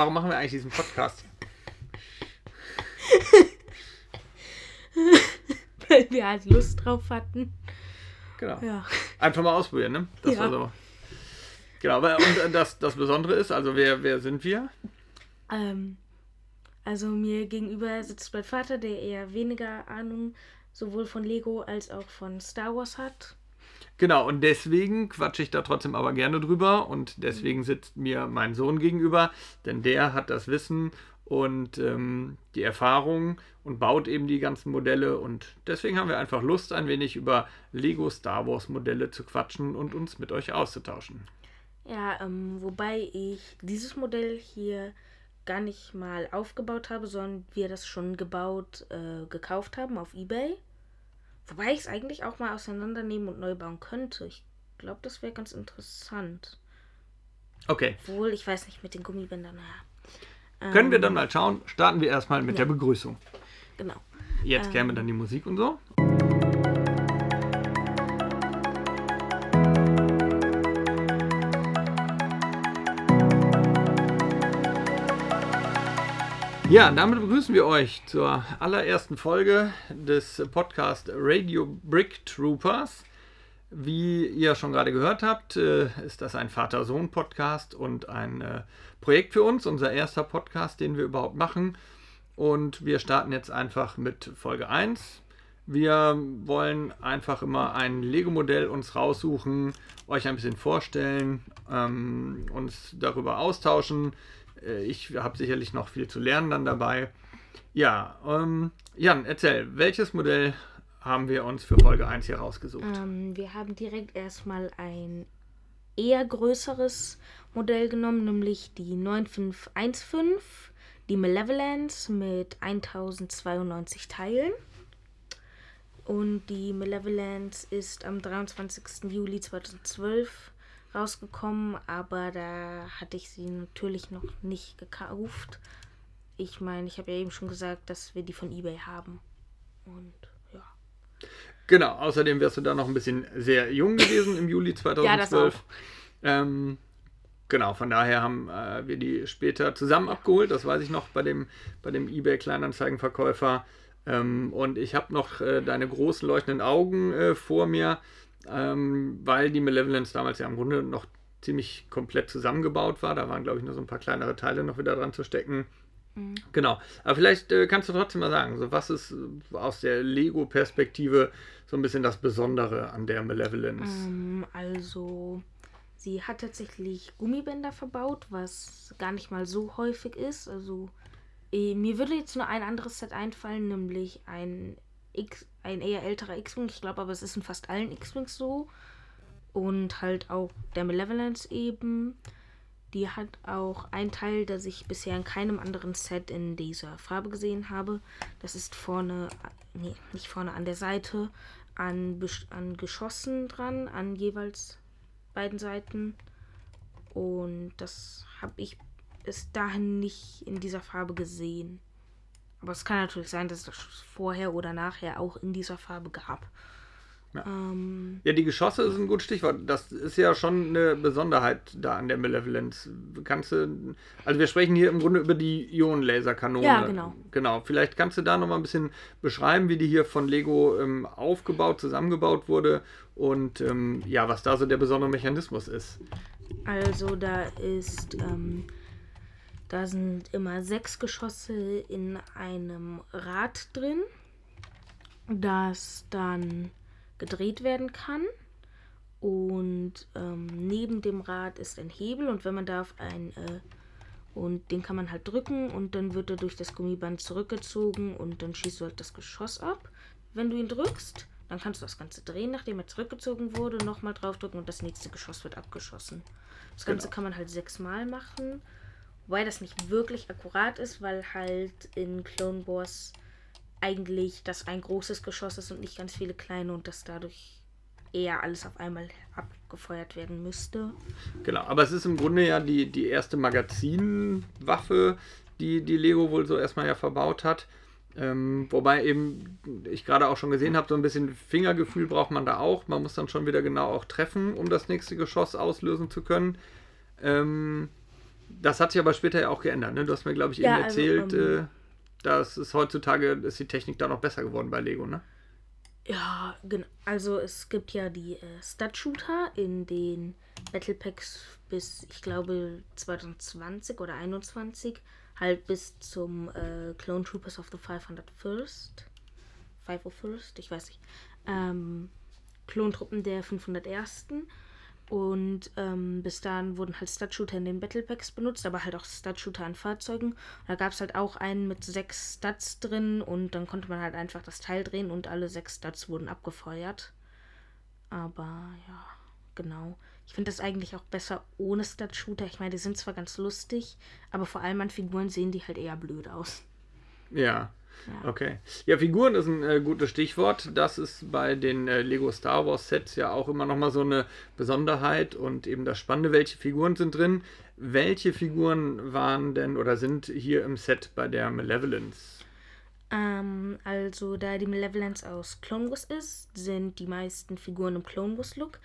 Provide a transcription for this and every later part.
warum machen wir eigentlich diesen Podcast? Weil wir halt Lust drauf hatten. Genau. Ja. Einfach mal ausprobieren, ne? Das Ja. war so. Genau, und äh, das, das Besondere ist, also wer, wer sind wir? Ähm, also mir gegenüber sitzt mein Vater, der eher weniger Ahnung sowohl von Lego als auch von Star Wars hat. Genau, und deswegen quatsche ich da trotzdem aber gerne drüber und deswegen sitzt mir mein Sohn gegenüber, denn der hat das Wissen und ähm, die Erfahrung und baut eben die ganzen Modelle und deswegen haben wir einfach Lust, ein wenig über Lego Star Wars Modelle zu quatschen und uns mit euch auszutauschen. Ja, ähm, wobei ich dieses Modell hier gar nicht mal aufgebaut habe, sondern wir das schon gebaut, äh, gekauft haben auf Ebay. Wobei ich es eigentlich auch mal auseinandernehmen und neu bauen könnte. Ich glaube, das wäre ganz interessant. Okay, Obwohl, ich weiß nicht, mit den Gummibändern, naja. können wir dann mal schauen. Starten wir erstmal mit Ja. der Begrüßung. Genau. Jetzt Ähm. käme dann die Musik und so. Ja, damit begrüßen wir euch zur allerersten Folge des Podcast Radio Brick Troopers. Wie ihr schon gerade gehört habt, äh, ist das ein Vater-Sohn-Podcast und ein äh, Projekt für uns, unser erster Podcast, den wir überhaupt machen. Und wir starten jetzt einfach mit Folge 1. Wir wollen einfach immer ein Lego-Modell uns raussuchen, euch ein bisschen vorstellen, ähm, uns darüber austauschen. Äh, ich habe sicherlich noch viel zu lernen dann dabei. Ja, ähm, Jan, erzähl, welches Modell haben wir uns für Folge 1 hier rausgesucht? Ähm, wir haben direkt erstmal ein eher größeres Modell genommen, nämlich die 9515, die Malevolence mit 1092 Teilen. Und die Malevolence ist am 23. Juli 2012 rausgekommen, aber da hatte ich sie natürlich noch nicht gekauft. Ich meine, ich habe ja eben schon gesagt, dass wir die von eBay haben. Und ja. Genau, außerdem wärst du da noch ein bisschen sehr jung gewesen im Juli 2012. auch. Ähm, genau, von daher haben äh, wir die später zusammen abgeholt. Das weiß ich noch bei dem, bei dem eBay Kleinanzeigenverkäufer. Ähm, und ich habe noch äh, deine großen leuchtenden Augen äh, vor mir, ähm, weil die Malevolence damals ja im Grunde noch ziemlich komplett zusammengebaut war. Da waren, glaube ich, nur so ein paar kleinere Teile noch wieder dran zu stecken. Genau. Aber vielleicht äh, kannst du trotzdem mal sagen, so was ist äh, aus der Lego-Perspektive so ein bisschen das Besondere an der Malevolence? Ähm, also, sie hat tatsächlich Gummibänder verbaut, was gar nicht mal so häufig ist. Also, eh, mir würde jetzt nur ein anderes Set einfallen, nämlich ein, X, ein eher älterer X-Wing. Ich glaube aber, es ist in fast allen X-Wings so. Und halt auch der Malevolence eben. Die hat auch ein Teil, das ich bisher in keinem anderen Set in dieser Farbe gesehen habe. Das ist vorne, nee, nicht vorne, an der Seite an, an Geschossen dran, an jeweils beiden Seiten. Und das habe ich bis dahin nicht in dieser Farbe gesehen. Aber es kann natürlich sein, dass es das vorher oder nachher auch in dieser Farbe gab. Ja. Ähm, Ja, die Geschosse ist ein gutes Stichwort. Das ist ja schon eine Besonderheit da an der Malevolence. Kannst du, also wir sprechen hier im Grunde über die Ionenlaserkanone. Ja, genau. Genau. Vielleicht kannst du da noch mal ein bisschen beschreiben, wie die hier von Lego ähm, aufgebaut, zusammengebaut wurde und ähm, ja, was da so der besondere Mechanismus ist. Also da ist, ähm, da sind immer sechs Geschosse in einem Rad drin, das dann gedreht werden kann. Und ähm, neben dem Rad ist ein Hebel und wenn man da auf ein äh, und den kann man halt drücken und dann wird er durch das Gummiband zurückgezogen und dann schießt du halt das Geschoss ab. Wenn du ihn drückst, dann kannst du das Ganze drehen, nachdem er zurückgezogen wurde, nochmal draufdrücken und das nächste Geschoss wird abgeschossen. Das Ganze Genau. kann man halt sechsmal machen, wobei das nicht wirklich akkurat ist, weil halt in Clone Wars eigentlich das ein großes Geschoss ist und nicht ganz viele kleine und das dadurch eher alles auf einmal abgefeuert werden müsste. Genau, aber es ist im Grunde ja die, die erste Magazinwaffe, die, die Lego wohl so erstmal ja verbaut hat. Ähm, wobei eben ich gerade auch schon gesehen habe, so ein bisschen Fingergefühl braucht man da auch. Man muss dann schon wieder genau auch treffen, um das nächste Geschoss auslösen zu können. Ähm, Das hat sich aber später ja auch geändert. Ne? Du hast mir, glaube ich, eben ja, also, erzählt, ähm, äh, dass es heutzutage ist die Technik da noch besser geworden bei Lego, ne? Ja, genau. Also es gibt ja die äh, Stud-Shooter in den Battle Packs bis, ich glaube, 2020 oder 2021. Halt bis zum äh, Clone Troopers of the 501st. 501st, ich weiß nicht. Ähm, Klontruppen der 501. Und ähm, bis dahin wurden halt Stud-Shooter in den Battle Packs benutzt, aber halt auch Stud-Shooter an Fahrzeugen. da gab es halt auch einen mit sechs Studs drin und dann konnte man halt einfach das Teil drehen und alle sechs Studs wurden abgefeuert. Aber ja, genau. Ich finde das eigentlich auch besser ohne Stud-Shooter. Ich meine, die sind zwar ganz lustig, aber vor allem an Figuren sehen die halt eher blöd aus. Ja, ja. Okay. Ja, Figuren ist ein äh, gutes Stichwort. Das ist bei den äh, Lego Star Wars Sets ja auch immer nochmal so eine Besonderheit und eben das Spannende, welche Figuren sind drin. Welche Figuren waren denn oder sind hier im Set bei der Malevolence? Ähm, also, da die Malevolence aus Clone Wars ist, sind die meisten Figuren im Clone Wars Look.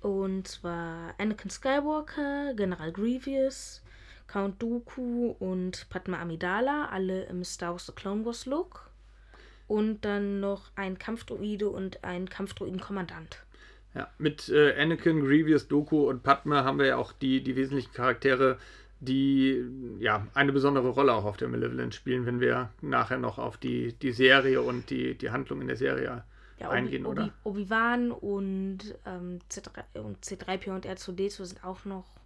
Und zwar Anakin Skywalker, General Grievous, Count Dooku und Padma Amidala, alle im Star Wars The Clone Wars Look. Und dann noch ein Kampfdroide und ein Kampfdroiden-Kommandant. Ja, mit äh, Anakin, Grievous, Doku und Padma haben wir ja auch die, die wesentlichen Charaktere, die ja eine besondere Rolle auch auf der Malevolent spielen, wenn wir nachher noch auf die, die Serie und die, die Handlung in der Serie ja, eingehen, Obi, oder? Obi-Wan und, ähm, C3, und C3PO und R2D2 sind auch noch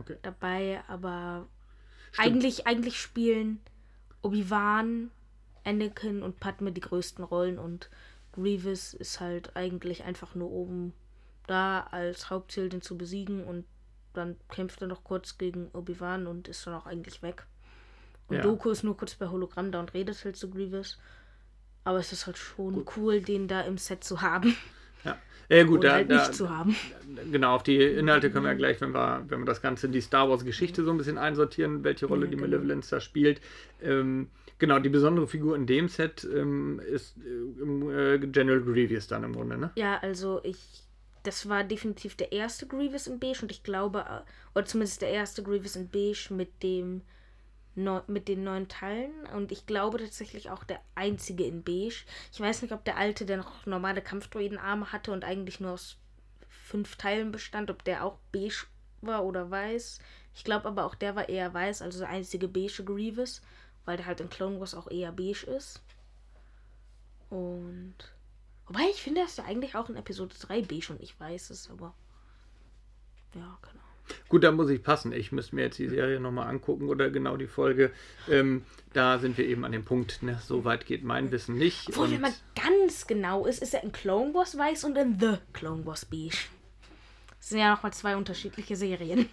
okay. dabei, aber eigentlich, eigentlich spielen Obi-Wan, Anakin und Padme die größten Rollen und Grievous ist halt eigentlich einfach nur oben da als Hauptziel, den zu besiegen und dann kämpft er noch kurz gegen Obi-Wan und ist dann auch eigentlich weg. Und ja. Doku ist nur kurz bei Hologramm da und redet halt zu Grievous. Aber es ist halt schon Gut. cool, den da im Set zu haben. Ja, ja gut, da, halt da, zu haben. Genau, auf die Inhalte können wir ja gleich, wenn wir, wenn wir das Ganze in die Star Wars-Geschichte so ein bisschen einsortieren, welche Rolle ja, die genau. Malevolence da spielt. Ähm, genau, die besondere Figur in dem Set ähm, ist äh, General Grievous dann im Grunde, ne? Ja, also ich. Das war definitiv der erste Grievous in Beige und ich glaube, äh, oder zumindest der erste Grievous in Beige mit dem neu, mit den neuen Teilen und ich glaube tatsächlich auch der einzige in beige. Ich weiß nicht, ob der alte, der noch normale Kampfdroidenarme hatte und eigentlich nur aus fünf Teilen bestand, ob der auch beige war oder weiß. Ich glaube aber auch der war eher weiß, also der einzige beige Grievous, weil der halt in Clone Wars auch eher beige ist. Und. Wobei ich finde, er ist ja eigentlich auch in Episode 3 beige und ich weiß es, aber. Ja, genau. Gut, da muss ich passen. Ich müsste mir jetzt die Serie nochmal angucken oder genau die Folge. Ähm, da sind wir eben an dem Punkt, ne? so weit geht mein Wissen nicht. Obwohl, wenn man ganz genau ist, ist er in Clone Wars weiß und in The Clone Wars beige. Das sind ja nochmal zwei unterschiedliche Serien.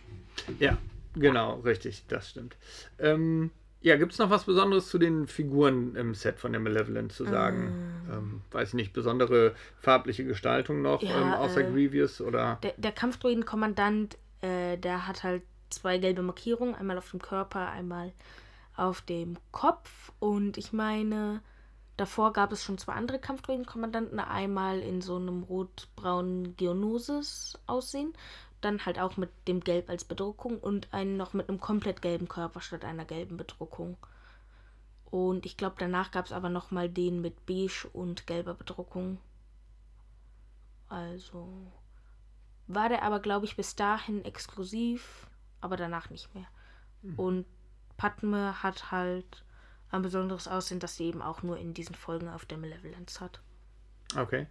Ja, genau, richtig, das stimmt. Ähm, ja, gibt es noch was Besonderes zu den Figuren im Set von der Malevolent zu sagen? Ähm, ähm, weiß nicht, besondere farbliche Gestaltung noch, ja, ähm, außer äh, Grievous oder? Der, der Kampfdroidenkommandant äh, der hat halt zwei gelbe Markierungen, einmal auf dem Körper, einmal auf dem Kopf. Und ich meine, davor gab es schon zwei andere Kampfdroidenkommandanten, einmal in so einem rot-braunen Geonosis-Aussehen, dann halt auch mit dem Gelb als Bedruckung und einen noch mit einem komplett gelben Körper statt einer gelben Bedruckung. Und ich glaube, danach gab es aber nochmal den mit beige und gelber Bedruckung. Also, war der aber, glaube ich, bis dahin exklusiv, aber danach nicht mehr. Mhm. Und Padme hat halt ein besonderes Aussehen, das sie eben auch nur in diesen Folgen auf der Malevolence hat. Okay.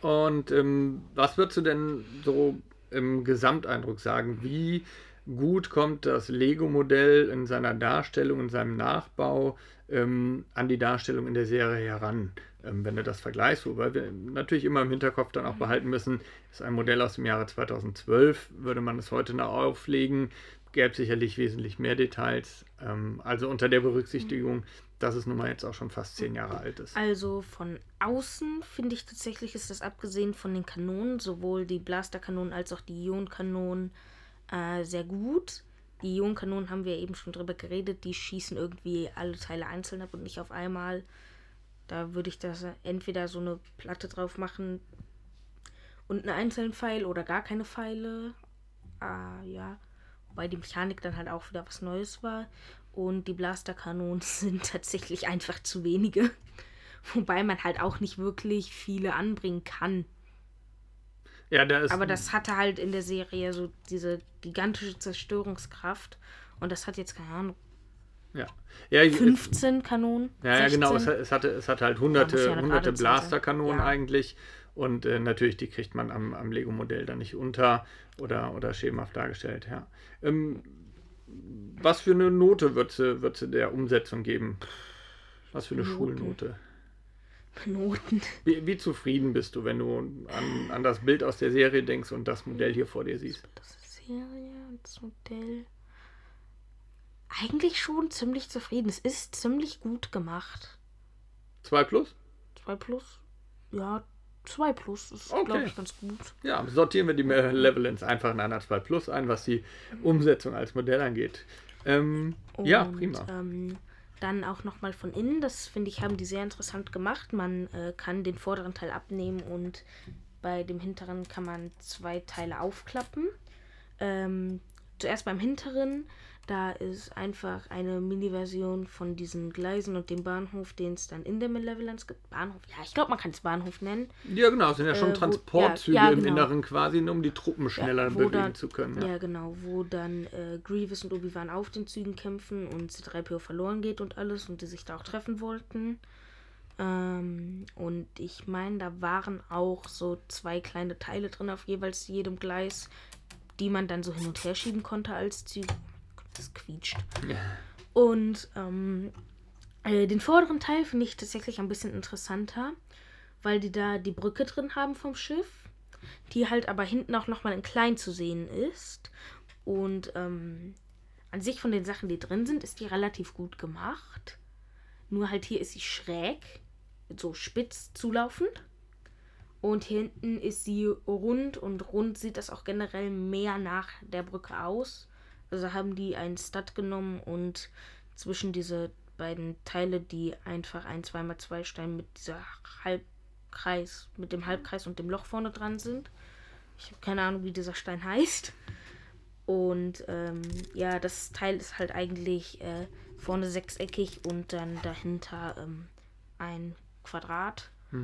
Und ähm, was würdest du denn so im Gesamteindruck sagen? Wie gut kommt das Lego-Modell in seiner Darstellung, in seinem Nachbau ähm, an die Darstellung in der Serie heran? Ähm, wenn du das vergleichst, wobei wir natürlich immer im Hinterkopf dann auch behalten müssen, ist ein Modell aus dem Jahre 2012, würde man es heute noch auflegen, gäbe es sicherlich wesentlich mehr Details. Ähm, also unter der Berücksichtigung, dass es nun mal jetzt auch schon fast zehn Jahre alt ist. Also von außen finde ich tatsächlich, ist das abgesehen von den Kanonen, sowohl die Blasterkanonen als auch die Ionenkanonen, äh, sehr gut. Die Ionenkanonen haben wir eben schon drüber geredet, die schießen irgendwie alle Teile einzeln ab und nicht auf einmal. Da würde ich das entweder so eine Platte drauf machen und einen einzelnen Pfeil oder gar keine Pfeile. Ah, ja. wobei die Mechanik dann halt auch wieder was Neues war. Und die Blasterkanonen sind tatsächlich einfach zu wenige. Wobei man halt auch nicht wirklich viele anbringen kann. Ja, da ist. Aber das hatte halt in der Serie so diese gigantische Zerstörungskraft. Und das hat jetzt, keine Ahnung, ja. Ja, ich- 15 Kanonen. Ja, ja genau. Es, 16. es, hatte, es hatte halt hunderte, ja hunderte. Blasterkanonen eigentlich. Und äh, natürlich, die kriegt man am, am Lego-Modell dann nicht unter oder, oder schemenhaft dargestellt. Ja. Ähm, was für eine Note wird sie, wird sie der Umsetzung geben? Was für eine Noten. Schulnote? Noten. Wie, wie zufrieden bist du, wenn du an, an das Bild aus der Serie denkst und das Modell hier vor dir siehst? Das ist Serie das Modell. Eigentlich schon ziemlich zufrieden. Es ist ziemlich gut gemacht. 2 plus? 2 plus? Ja, 2 plus ist, Okay. glaube ich, ganz gut. Ja, sortieren wir die Levelins einfach in einer 2 Plus ein, was die Umsetzung als Modell angeht. Ähm, ja, Und, prima. Ähm, dann auch nochmal von innen, das finde ich, haben die sehr interessant gemacht. Man äh, kann den vorderen Teil abnehmen und bei dem hinteren kann man zwei Teile aufklappen. Ähm, zuerst beim hinteren, da ist einfach eine Mini-Version von diesen Gleisen und dem Bahnhof, den es dann in der Malevolence gibt. Bahnhof, ja, ich glaube, man kann es Bahnhof nennen. Ja, genau, es sind ja schon Äh, wo- Transportzüge ja, ja, im genau. Inneren quasi, nur um die Truppen schneller wo bewegen dann- zu können. Ja, Ja. genau, wo dann äh, Grievous und Obi-Wan auf den Zügen kämpfen und C3PO verloren geht und alles und die sich da auch treffen wollten. Ähm, und ich meine, da waren auch so zwei kleine Teile drin auf jeweils jedem Gleis, die man dann so hin und her schieben konnte als Züge. Das quietscht. Und ähm, äh, den vorderen Teil finde ich tatsächlich ein bisschen interessanter, weil die da die Brücke drin haben vom Schiff, die halt aber hinten auch nochmal in klein zu sehen ist. Und ähm, an sich von den Sachen, die drin sind, ist die relativ gut gemacht. Nur halt hier ist sie schräg, so spitz zulaufend. Und hier hinten ist sie rund und rund sieht das auch generell mehr nach der Brücke aus. Also haben die einen Stud genommen und zwischen diese beiden Teile, die einfach ein 2x2 Stein mit dieser Halbkreis, mit dem Halbkreis und dem Loch vorne dran sind. Ich habe keine Ahnung, wie dieser Stein heißt. Und ähm, ja, das Teil ist halt eigentlich äh, vorne sechseckig und dann dahinter ähm, ein Quadrat. Äh,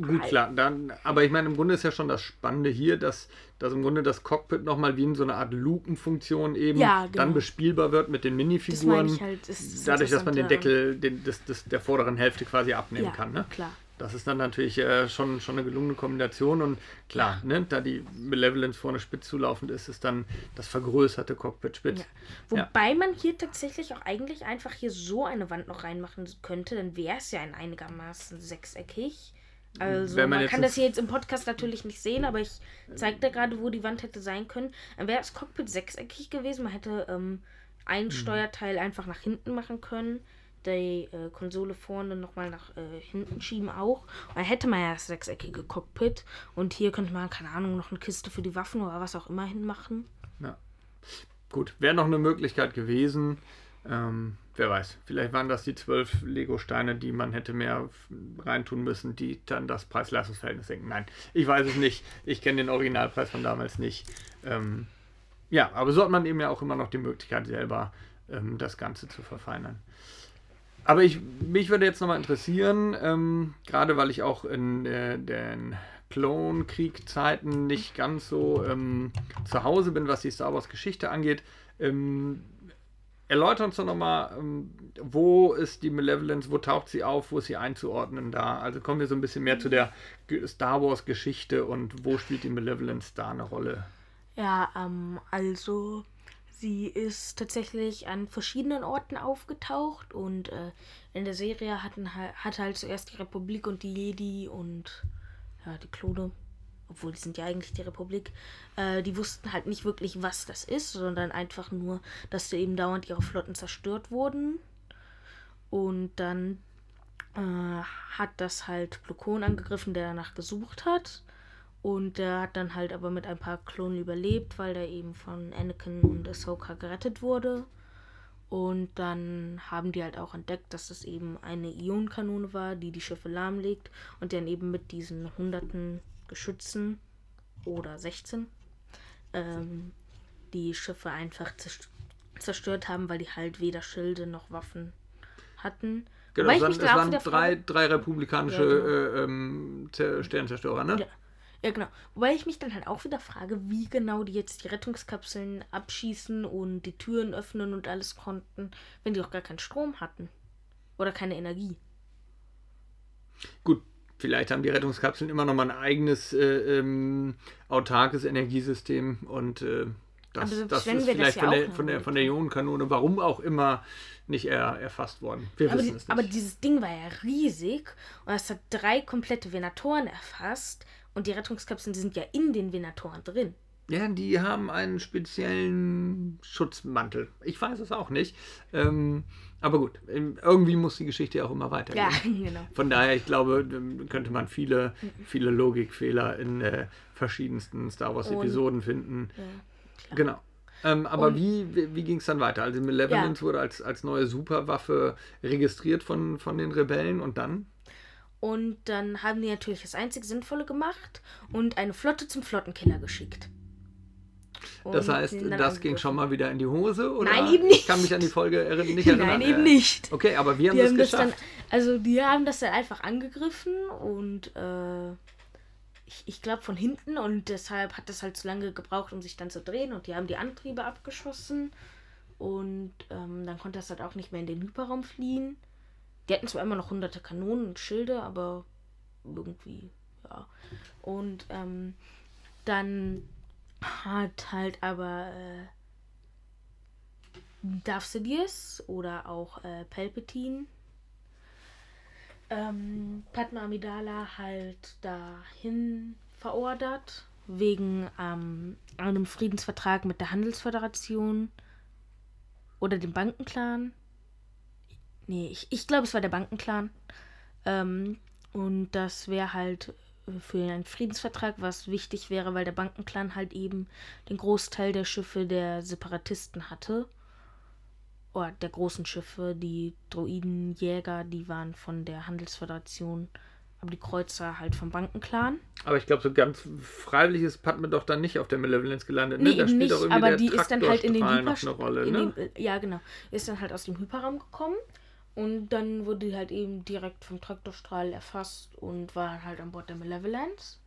Gut, klar. Dann, aber ich meine, im Grunde ist ja schon das Spannende hier, dass, dass im Grunde das Cockpit nochmal wie in so eine Art Lupenfunktion eben Ja, genau. dann bespielbar wird mit den Das Minifiguren. meine ich halt. Das dadurch, dass man den Deckel den, des, des, der vorderen Hälfte quasi abnehmen ja, kann. Ne? klar. Das ist dann natürlich äh, schon, schon eine gelungene Kombination und klar, ne, da die Malevolence vorne spitz zulaufend ist, ist dann das vergrößerte Cockpit spitz. Ja. Wobei man hier tatsächlich auch eigentlich einfach hier so eine Wand noch reinmachen könnte, dann wäre es ja ein einigermaßen sechseckig. Also man man, kann das hier jetzt im Podcast natürlich nicht sehen, aber ich zeige da gerade, wo die Wand hätte sein können. Dann wäre das Cockpit sechseckig gewesen. Man hätte ähm, ein Steuerteil einfach nach hinten machen können. Die äh, Konsole vorne nochmal nach äh, hinten schieben auch. Und dann hätte man ja das sechseckige Cockpit. Und hier könnte man, keine Ahnung, noch eine Kiste für die Waffen oder was auch immer hinmachen. Gut, wäre noch eine Möglichkeit gewesen. Ähm, wer weiß, vielleicht waren das die zwölf Lego-Steine, die man hätte mehr reintun müssen, die dann das Preis-Leistungs-Verhältnis senken. Nein, ich weiß es nicht. Ich kenne den Originalpreis von damals nicht. Ähm, ja, aber so hat man eben ja auch immer noch die Möglichkeit, selber ähm, das Ganze zu verfeinern. Aber ich, mich würde jetzt nochmal interessieren, ähm, gerade weil ich auch in äh, den Klonkrieg-Zeiten nicht ganz so ähm, zu Hause bin, was die Star Wars-Geschichte angeht. Erläuter uns doch nochmal, ähm, wo ist die Malevolence, wo taucht sie auf, wo ist sie einzuordnen da? Also kommen wir so ein bisschen mehr zu der Star Wars-Geschichte und wo spielt die Malevolence da eine Rolle? Ja, ähm, also sie ist tatsächlich an verschiedenen Orten aufgetaucht und äh, in der Serie hatten, hatte halt zuerst die Republik und die Jedi und ja, die Klone, obwohl die sind ja eigentlich die Republik, äh, die wussten halt nicht wirklich, was das ist, sondern einfach nur, dass da eben dauernd ihre Flotten zerstört wurden. Und dann äh, hat das halt Glukon angegriffen, der danach gesucht hat. Und der hat dann halt aber mit ein paar Klonen überlebt, weil der eben von Anakin und Ahsoka gerettet wurde. Und dann haben die halt auch entdeckt, dass das eben eine Ionenkanone war, die die Schiffe lahmlegt und dann eben mit diesen hunderten Geschützen oder 16 ähm, die Schiffe einfach zerstört haben, weil die halt weder Schilde noch Waffen hatten. Genau, es waren, es waren drei, drei republikanische ja, genau. äh, ähm, Sternzerstörer, ne? Ja. ja, genau. Wobei ich mich dann halt auch wieder frage, wie genau die jetzt die Rettungskapseln abschießen und die Türen öffnen und alles konnten, wenn die auch gar keinen Strom hatten. Oder keine Energie. Gut, vielleicht haben die Rettungskapseln immer noch mal ein eigenes äh, ähm, autarkes Energiesystem und äh, das, das ist vielleicht das ja von, der, von, der, von der Ionenkanone, warum auch immer, nicht er, erfasst worden. Wir aber, wissen die, es nicht. aber dieses Ding war ja riesig und es hat drei komplette Venatoren erfasst und die Rettungskapseln sind ja in den Venatoren drin. Ja, die haben einen speziellen Schutzmantel. Ich weiß es auch nicht. Ähm, aber gut, irgendwie muss die Geschichte ja auch immer weitergehen. Ja, genau. Von daher, ich glaube, könnte man viele, viele Logikfehler in äh, verschiedensten Star Wars-Episoden finden. Ja, genau. Ähm, aber und, wie, wie, wie ging es dann weiter? Also Malevolence ja. wurde als, als neue Superwaffe registriert von, von den Rebellen und dann? Und dann haben die natürlich das einzig Sinnvolle gemacht und eine Flotte zum Flottenkiller geschickt. Das heißt, das ging schon mal wieder in die Hose? Oder? Nein, eben nicht. Ich kann mich an die Folge erinnern, nicht erinnern. Nein, eben nicht. Okay, aber wir haben die das haben geschafft. Das dann, also die haben das dann einfach angegriffen und äh, ich, ich glaube von hinten und deshalb hat das halt zu lange gebraucht, um sich dann zu drehen und die haben die Antriebe abgeschossen und ähm, dann konnte das halt auch nicht mehr in den Hyperraum fliehen. Die hatten zwar immer noch hunderte Kanonen und Schilde, aber irgendwie, ja. Und ähm, dann hat halt aber äh, Darth Sidious oder auch äh, Palpatine ähm, Padma Amidala halt dahin verordert wegen ähm, einem Friedensvertrag mit der Handelsföderation oder dem Bankenclan. Nee, ich, ich glaube, es war der Bankenclan. Ähm, und das wäre halt für einen Friedensvertrag, was wichtig wäre, weil der Bankenclan halt eben den Großteil der Schiffe der Separatisten hatte. Oder der großen Schiffe, die Droidenjäger, die waren von der Handelsföderation, aber die Kreuzer halt vom Bankenclan. Aber ich glaube, so ganz freiwillig ist Padme doch dann nicht auf der Malevolence gelandet. Ne? Nee, da spielt nicht, doch aber die ist dann halt in den Hyperraum. Ne? Ja, genau. Ist dann halt aus dem Hyperraum gekommen und dann wurde die halt eben direkt vom Traktorstrahl erfasst und war halt an Bord der Malevolence.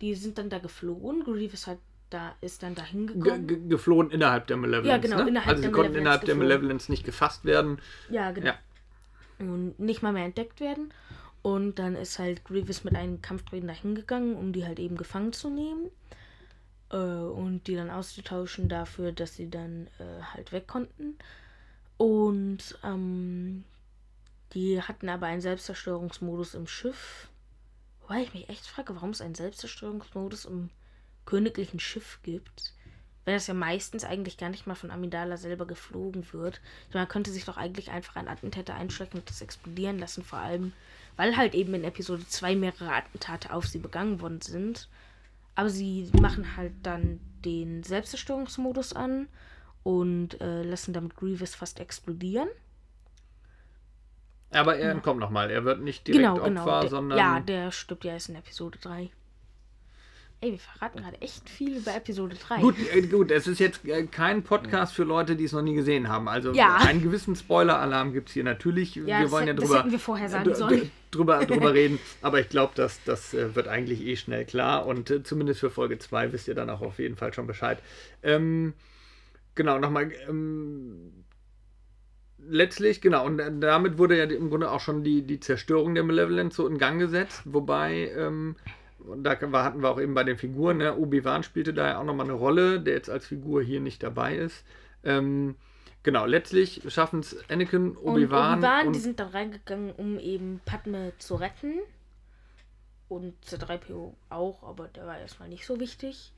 Die sind dann da geflohen. Grievous hat da ist dann da hingekommen. Ge geflohen innerhalb der Malevolence. Ja, genau, ne? innerhalb also sie konnten innerhalb geflohen. der Malevolence nicht gefasst werden. Ja, genau. Ja. Und nicht mal mehr entdeckt werden. Und dann ist halt Grievous mit einem Kampfdroiden da hingegangen, um die halt eben gefangen zu nehmen. Äh, und die dann auszutauschen dafür, dass sie dann äh, halt weg konnten. Und ähm, die hatten aber einen Selbstzerstörungsmodus im Schiff. Wobei ich mich echt frage, warum es einen Selbstzerstörungsmodus im königlichen Schiff gibt. Wenn das ja meistens eigentlich gar nicht mal von Amidala selber geflogen wird. Man könnte sich doch eigentlich einfach ein Attentäter einschrecken und das explodieren lassen, vor allem, weil halt eben in Episode 2 mehrere Attentate auf sie begangen worden sind. Aber sie machen halt dann den Selbstzerstörungsmodus an und äh, lassen damit Grievous fast explodieren. Aber er ja. nochmal. Er wird nicht direkt genau, genau. Opfer, der, sondern. Ja, der stirbt ja erst in Episode 3. Ey, wir verraten gerade echt viel über Episode 3. Gut, äh, gut, es ist jetzt äh, kein Podcast für Leute, die es noch nie gesehen haben. Also ja. einen gewissen Spoiler-Alarm gibt es hier natürlich. Ja, wir wollen ja drüber, hätten wir vorher sagen sollen. drüber, drüber reden. Aber ich glaube, das, das äh, wird eigentlich eh schnell klar. Und äh, zumindest für Folge 2 wisst ihr dann auch auf jeden Fall schon Bescheid. Ähm, Genau, nochmal. Ähm, letztlich, genau, und damit wurde ja im Grunde auch schon die, die Zerstörung der Malevolence so in Gang gesetzt, wobei, ähm, da hatten wir auch eben bei den Figuren, ne, Obi-Wan spielte da ja auch nochmal eine Rolle, der jetzt als Figur hier nicht dabei ist. Ähm, genau, letztlich schaffen es Anakin, Obi-Wan. Obi-Wan, die sind dann reingegangen, um eben Padme zu retten. Und C3PO auch, aber der war erstmal nicht so wichtig.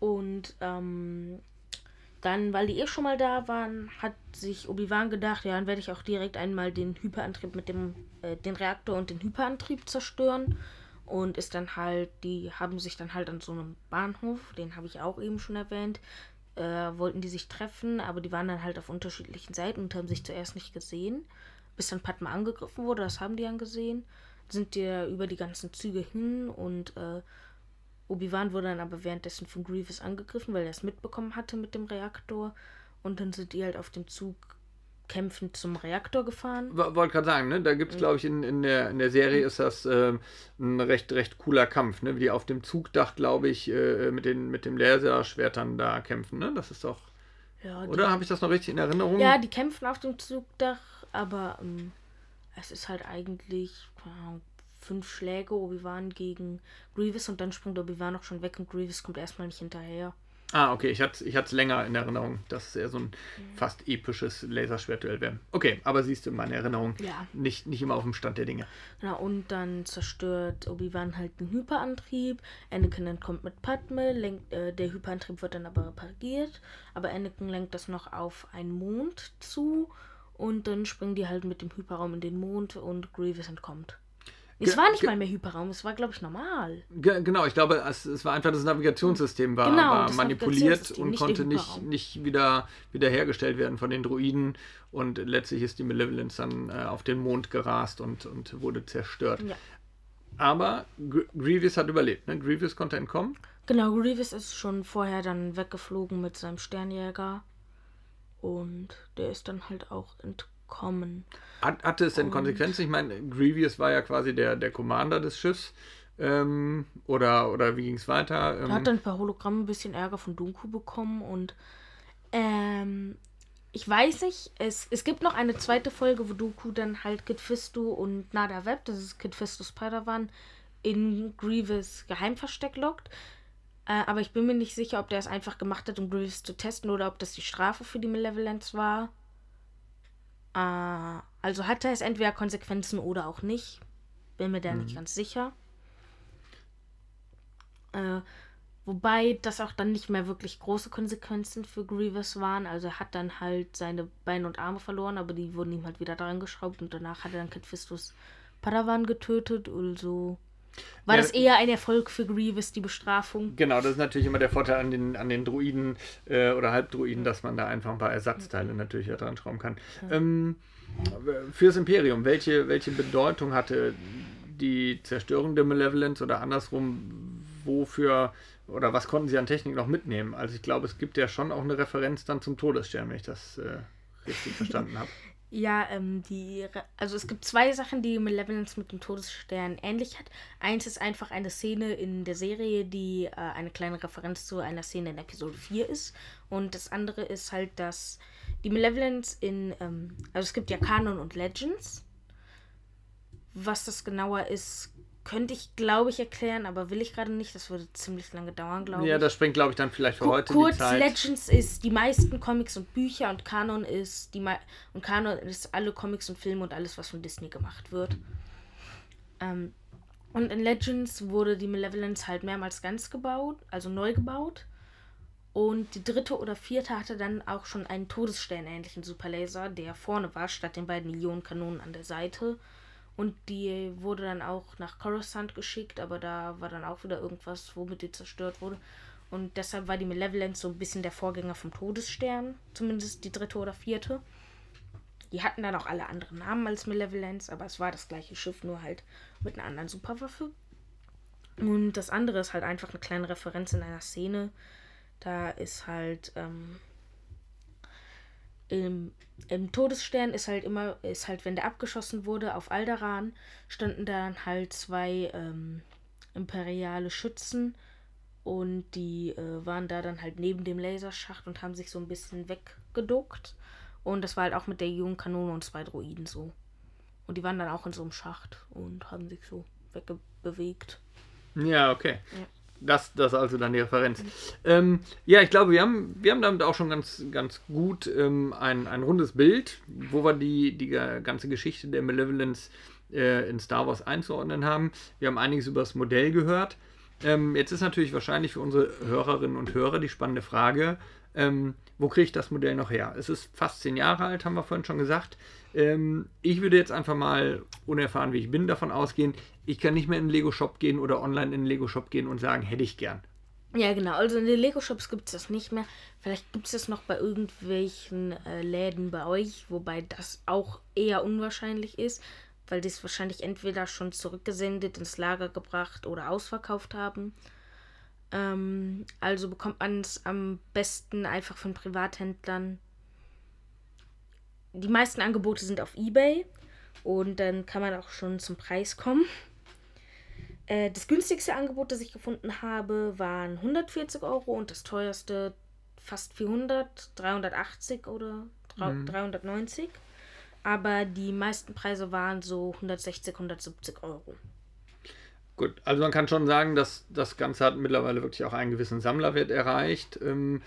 Und ähm, dann, weil die eh schon mal da waren, hat sich Obi-Wan gedacht, ja, dann werde ich auch direkt einmal den Hyperantrieb mit dem, äh, den Reaktor und den Hyperantrieb zerstören. Und ist dann halt, die haben sich dann halt an so einem Bahnhof, den habe ich auch eben schon erwähnt, äh, wollten die sich treffen, aber die waren dann halt auf unterschiedlichen Seiten und haben sich zuerst nicht gesehen. Bis dann Padma angegriffen wurde, das haben die dann gesehen. Sind die über die ganzen Züge hin und äh, Obi-Wan wurde dann aber währenddessen von Grievous angegriffen, weil er es mitbekommen hatte mit dem Reaktor. Und dann sind die halt auf dem Zug kämpfend zum Reaktor gefahren. Wollte gerade sagen, ne? da gibt es, glaube ich, in, in, der, in der Serie ist das äh, ein recht, recht cooler Kampf, ne? wie die auf dem Zugdach, glaube ich, äh, mit, den, mit dem Laserschwertern da kämpfen. Ne? Das ist doch. Ja, Oder habe ich das noch richtig in Erinnerung? Ja, die kämpfen auf dem Zugdach, aber ähm, es ist halt eigentlich fünf Schläge Obi-Wan gegen Grievous und dann springt Obi-Wan auch schon weg und Grievous kommt erstmal nicht hinterher. Ah, okay, ich hatte es länger in Erinnerung, dass es eher so ein mhm. fast episches Laserschwertduell wäre. Okay, aber siehst du, meine Erinnerung ja. nicht, nicht immer auf dem Stand der Dinge. Genau, und dann zerstört Obi-Wan halt den Hyperantrieb. Anakin entkommt mit Padme, lenkt, äh, der Hyperantrieb wird dann aber repariert, aber Anakin lenkt das noch auf einen Mond zu und dann springen die halt mit dem Hyperraum in den Mond und Grievous entkommt. Es war nicht mal mehr Hyperraum, es war, glaube ich, normal. Genau, ich glaube, es, es, war einfach das Navigationssystem war, genau, war manipuliert und nicht konnte nicht, nicht wieder wiederhergestellt werden von den Druiden. Und letztlich ist die Malevolence dann äh, auf den Mond gerast und, und wurde zerstört. Ja. Aber Grievous hat überlebt, ne? Grievous konnte entkommen. Genau, Grievous ist schon vorher dann weggeflogen mit seinem Sternjäger. Und der ist dann halt auch entkommen. Hat, hatte es denn und Konsequenzen? Ich meine, Grievous war ja quasi der, der Commander des Schiffs. Ähm, oder, oder wie ging es weiter? Ähm, er hat dann per Hologramm ein bisschen Ärger von Dunku bekommen und ähm, ich weiß nicht, es, es gibt noch eine zweite Folge, wo Dooku dann halt Kid Fisto und Nada Web, das ist Kid Fisto Spider-Man, in Grievous Geheimversteck lockt. Äh, aber ich bin mir nicht sicher, ob der es einfach gemacht hat, um Grievous zu testen oder ob das die Strafe für die Malevolence war. Äh, also hatte es entweder Konsequenzen oder auch nicht. Bin mir da mhm. nicht ganz sicher. Äh, wobei das auch dann nicht mehr wirklich große Konsequenzen für Grievous waren. Also er hat dann halt seine Beine und Arme verloren, aber die wurden ihm halt wieder dran geschraubt und danach hat er dann Kid Fistus Padawan getötet. Also war ja, das eher ein Erfolg für Grievous, die Bestrafung? Genau, das ist natürlich immer der Vorteil an den, an den Druiden äh, oder Halbdruiden, dass man da einfach ein paar Ersatzteile natürlich ja dran schrauben kann. Ähm, fürs Imperium, welche, welche Bedeutung hatte die Zerstörung der Malevolence oder andersrum, wofür oder was konnten sie an Technik noch mitnehmen? Also ich glaube, es gibt ja schon auch eine Referenz dann zum Todesstern, wenn ich das äh, richtig verstanden habe. Ja, ähm, die, also es gibt zwei Sachen, die Malevolence mit dem Todesstern ähnlich hat. Eins ist einfach eine Szene in der Serie, die äh, eine kleine Referenz zu einer Szene in Episode 4 ist. Und das andere ist halt, dass die Malevolence in, ähm, also es gibt ja Kanon und Legends. Was das genauer ist, könnte ich, glaube ich, erklären, aber will ich gerade nicht. Das würde ziemlich lange dauern, glaube ich. Ja, das springt, glaube ich, dann vielleicht für Kur heute kurz, die Zeit. Legends ist die meisten Comics und Bücher und Kanon ist die und Kanon ist alle Comics und Filme und alles, was von Disney gemacht wird. Ähm, und in Legends wurde die Malevolence halt mehrmals ganz gebaut, also neu gebaut. Und die dritte oder vierte hatte dann auch schon einen Todesstern-ähnlichen Superlaser, der vorne war, statt den beiden Ionenkanonen an der Seite. Und die wurde dann auch nach Coruscant geschickt, aber da war dann auch wieder irgendwas, womit die zerstört wurde. Und deshalb war die Malevolence so ein bisschen der Vorgänger vom Todesstern, zumindest die dritte oder vierte. Die hatten dann auch alle anderen Namen als Malevolence, aber es war das gleiche Schiff, nur halt mit einer anderen Superwaffe. Und das andere ist halt einfach eine kleine Referenz in einer Szene. Da ist halt ähm, im, im Todesstern ist halt immer, ist halt, wenn der abgeschossen wurde auf Alderan, standen dann halt zwei ähm, imperiale Schützen und die äh, waren da dann halt neben dem Laserschacht und haben sich so ein bisschen weggeduckt. Und das war halt auch mit der Ionenkanone und zwei Droiden so. Und die waren dann auch in so einem Schacht und haben sich so wegbewegt. Ja, okay. Ja. Das, das also dann die Referenz. Ähm, ja, ich glaube, wir haben, wir haben damit auch schon ganz, ganz gut ähm, ein, ein rundes Bild, wo wir die, die ganze Geschichte der Malevolence äh, in Star Wars einzuordnen haben. Wir haben einiges über das Modell gehört. Ähm, jetzt ist natürlich wahrscheinlich für unsere Hörerinnen und Hörer die spannende Frage, ähm, wo kriege ich das Modell noch her? Es ist fast zehn Jahre alt, haben wir vorhin schon gesagt. Ähm, ich würde jetzt einfach mal, unerfahren wie ich bin, davon ausgehen, ich kann nicht mehr in den Lego-Shop gehen oder online in den Lego-Shop gehen und sagen, hätte ich gern. Ja, genau. Also in den Lego-Shops gibt es das nicht mehr. Vielleicht gibt es das noch bei irgendwelchen äh, Läden bei euch, wobei das auch eher unwahrscheinlich ist, weil die es wahrscheinlich entweder schon zurückgesendet, ins Lager gebracht oder ausverkauft haben. Ähm, also bekommt man es am besten einfach von Privathändlern. Die meisten Angebote sind auf eBay und dann kann man auch schon zum Preis kommen. Äh, das günstigste Angebot, das ich gefunden habe, waren 140 Euro und das teuerste fast 400, 380 oder 390. Mhm. Aber die meisten Preise waren so 160, 170 Euro. Gut, also man kann schon sagen, dass das Ganze hat mittlerweile wirklich auch einen gewissen Sammlerwert erreicht. Ähm,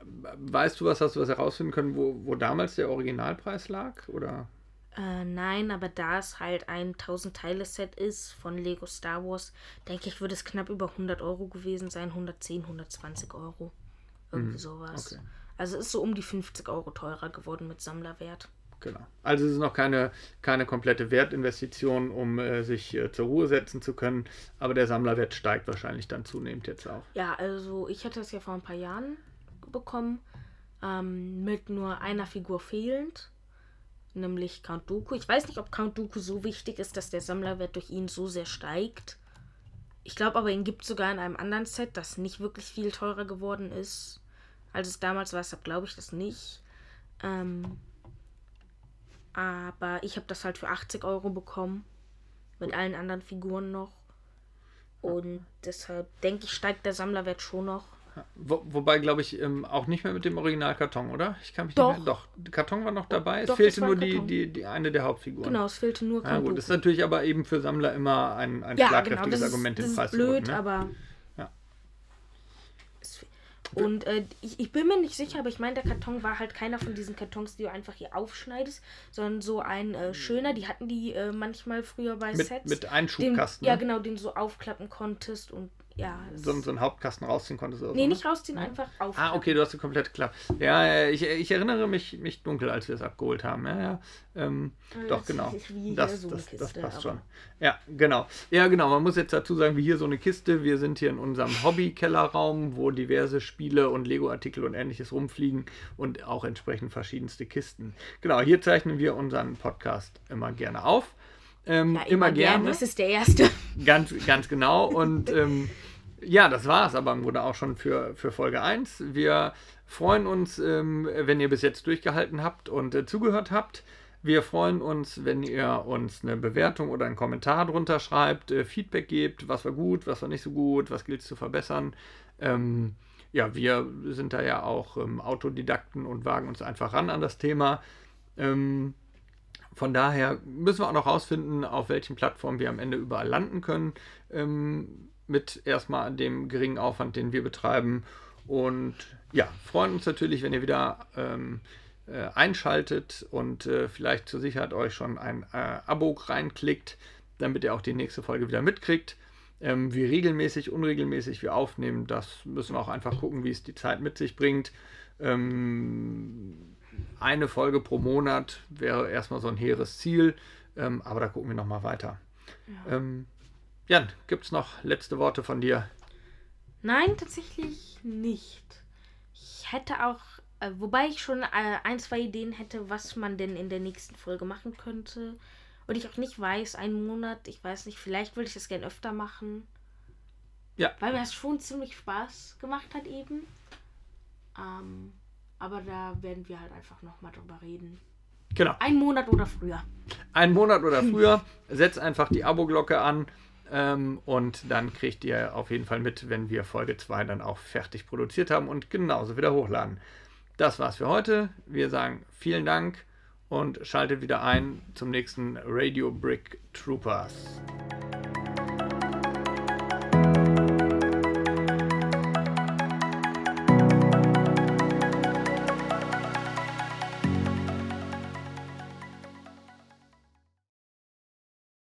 weißt du was, hast du was herausfinden können, wo, wo damals der Originalpreis lag? Oder? Äh, nein, aber da es halt ein 1000-Teile-Set ist von Lego Star Wars, denke ich, würde es knapp über 100 Euro gewesen sein. 110, 120 Euro. Irgendwie hm, sowas. Okay. Also ist so um die 50 Euro teurer geworden mit Sammlerwert. Genau. Also es ist noch keine, keine komplette Wertinvestition, um äh, sich äh, zur Ruhe setzen zu können, aber der Sammlerwert steigt wahrscheinlich dann zunehmend jetzt auch. Ja, also ich hatte es ja vor ein paar Jahren bekommen, ähm, mit nur einer Figur fehlend, nämlich Count Dooku. Ich weiß nicht, ob Count Dooku so wichtig ist, dass der Sammlerwert durch ihn so sehr steigt. Ich glaube aber, ihn gibt es sogar in einem anderen Set, das nicht wirklich viel teurer geworden ist, als es damals war. Deshalb glaube ich das nicht. Ähm, aber ich habe das halt für 80 Euro bekommen. Mit allen anderen Figuren noch. Und deshalb denke ich, steigt der Sammlerwert schon noch. Wo, wobei, glaube ich, ähm, auch nicht mehr mit dem Originalkarton, oder? Ich kann mich doch. nicht mehr. Doch, der Karton war noch dabei. Doch, es fehlte nur die, die, die eine der Hauptfiguren. Genau, es fehlte nur Kanduku. Ja, gut, das ist natürlich aber eben für Sammler immer ein, ein ja, schlagkräftiges genau, Argument, den Preis blöd, zu ne? aber und äh, ich, ich bin mir nicht sicher, aber ich meine, der Karton war halt keiner von diesen Kartons, die du einfach hier aufschneidest, sondern so ein äh, schöner. Die hatten die äh, manchmal früher bei mit, Sets. Mit Einschubkasten. Den, ja, ne? genau, den du so aufklappen konntest und ja. So, so einen Hauptkasten rausziehen konntest oder Nee, so, nicht ne? rausziehen, einfach auf. Ah, okay, du hast die komplette Klappe. Ja, ich, ich erinnere mich, mich dunkel, als wir es abgeholt haben. Ja, ja. Ähm, äh, doch, genau. Das, so das, Kiste, das passt schon. Ja, genau. Ja, genau. Man muss jetzt dazu sagen, wie hier so eine Kiste. Wir sind hier in unserem Hobby-Kellerraum, wo diverse Spiele und Lego-Artikel und ähnliches rumfliegen und auch entsprechend verschiedenste Kisten. Genau, hier zeichnen wir unseren Podcast immer gerne auf. Ähm, ja, immer, immer gerne. gerne. Das ist der erste. Ganz, ganz genau. Und ähm, ja, das war es aber im Grunde auch schon für, für Folge 1. Wir freuen uns, ähm, wenn ihr bis jetzt durchgehalten habt und äh, zugehört habt. Wir freuen uns, wenn ihr uns eine Bewertung oder einen Kommentar drunter schreibt, äh, Feedback gebt, was war gut, was war nicht so gut, was gilt es zu verbessern. Ähm, ja, wir sind da ja auch ähm, Autodidakten und wagen uns einfach ran an das Thema. Ähm, von daher müssen wir auch noch rausfinden, auf welchen Plattformen wir am Ende überall landen können. Ähm, mit erstmal dem geringen Aufwand, den wir betreiben. Und ja, freuen uns natürlich, wenn ihr wieder ähm, äh, einschaltet und äh, vielleicht zur Sicherheit euch schon ein äh, Abo reinklickt, damit ihr auch die nächste Folge wieder mitkriegt. Ähm, wie regelmäßig, unregelmäßig wir aufnehmen, das müssen wir auch einfach gucken, wie es die Zeit mit sich bringt. Ähm, eine Folge pro Monat wäre erstmal so ein hehres Ziel, ähm, aber da gucken wir nochmal weiter. Ja. Ähm, Jan, gibt es noch letzte Worte von dir? Nein, tatsächlich nicht. Ich hätte auch, äh, wobei ich schon äh, ein, zwei Ideen hätte, was man denn in der nächsten Folge machen könnte. Und ich auch nicht weiß, einen Monat, ich weiß nicht, vielleicht würde ich das gerne öfter machen. Ja. Weil mir das schon ziemlich Spaß gemacht hat eben. Ähm, aber da werden wir halt einfach nochmal drüber reden. Genau. Ein Monat oder früher. Ein Monat oder früher. Setzt einfach die Abo-Glocke an. Ähm, und dann kriegt ihr auf jeden Fall mit, wenn wir Folge 2 dann auch fertig produziert haben und genauso wieder hochladen. Das war's für heute. Wir sagen vielen Dank und schaltet wieder ein zum nächsten Radio Brick Troopers.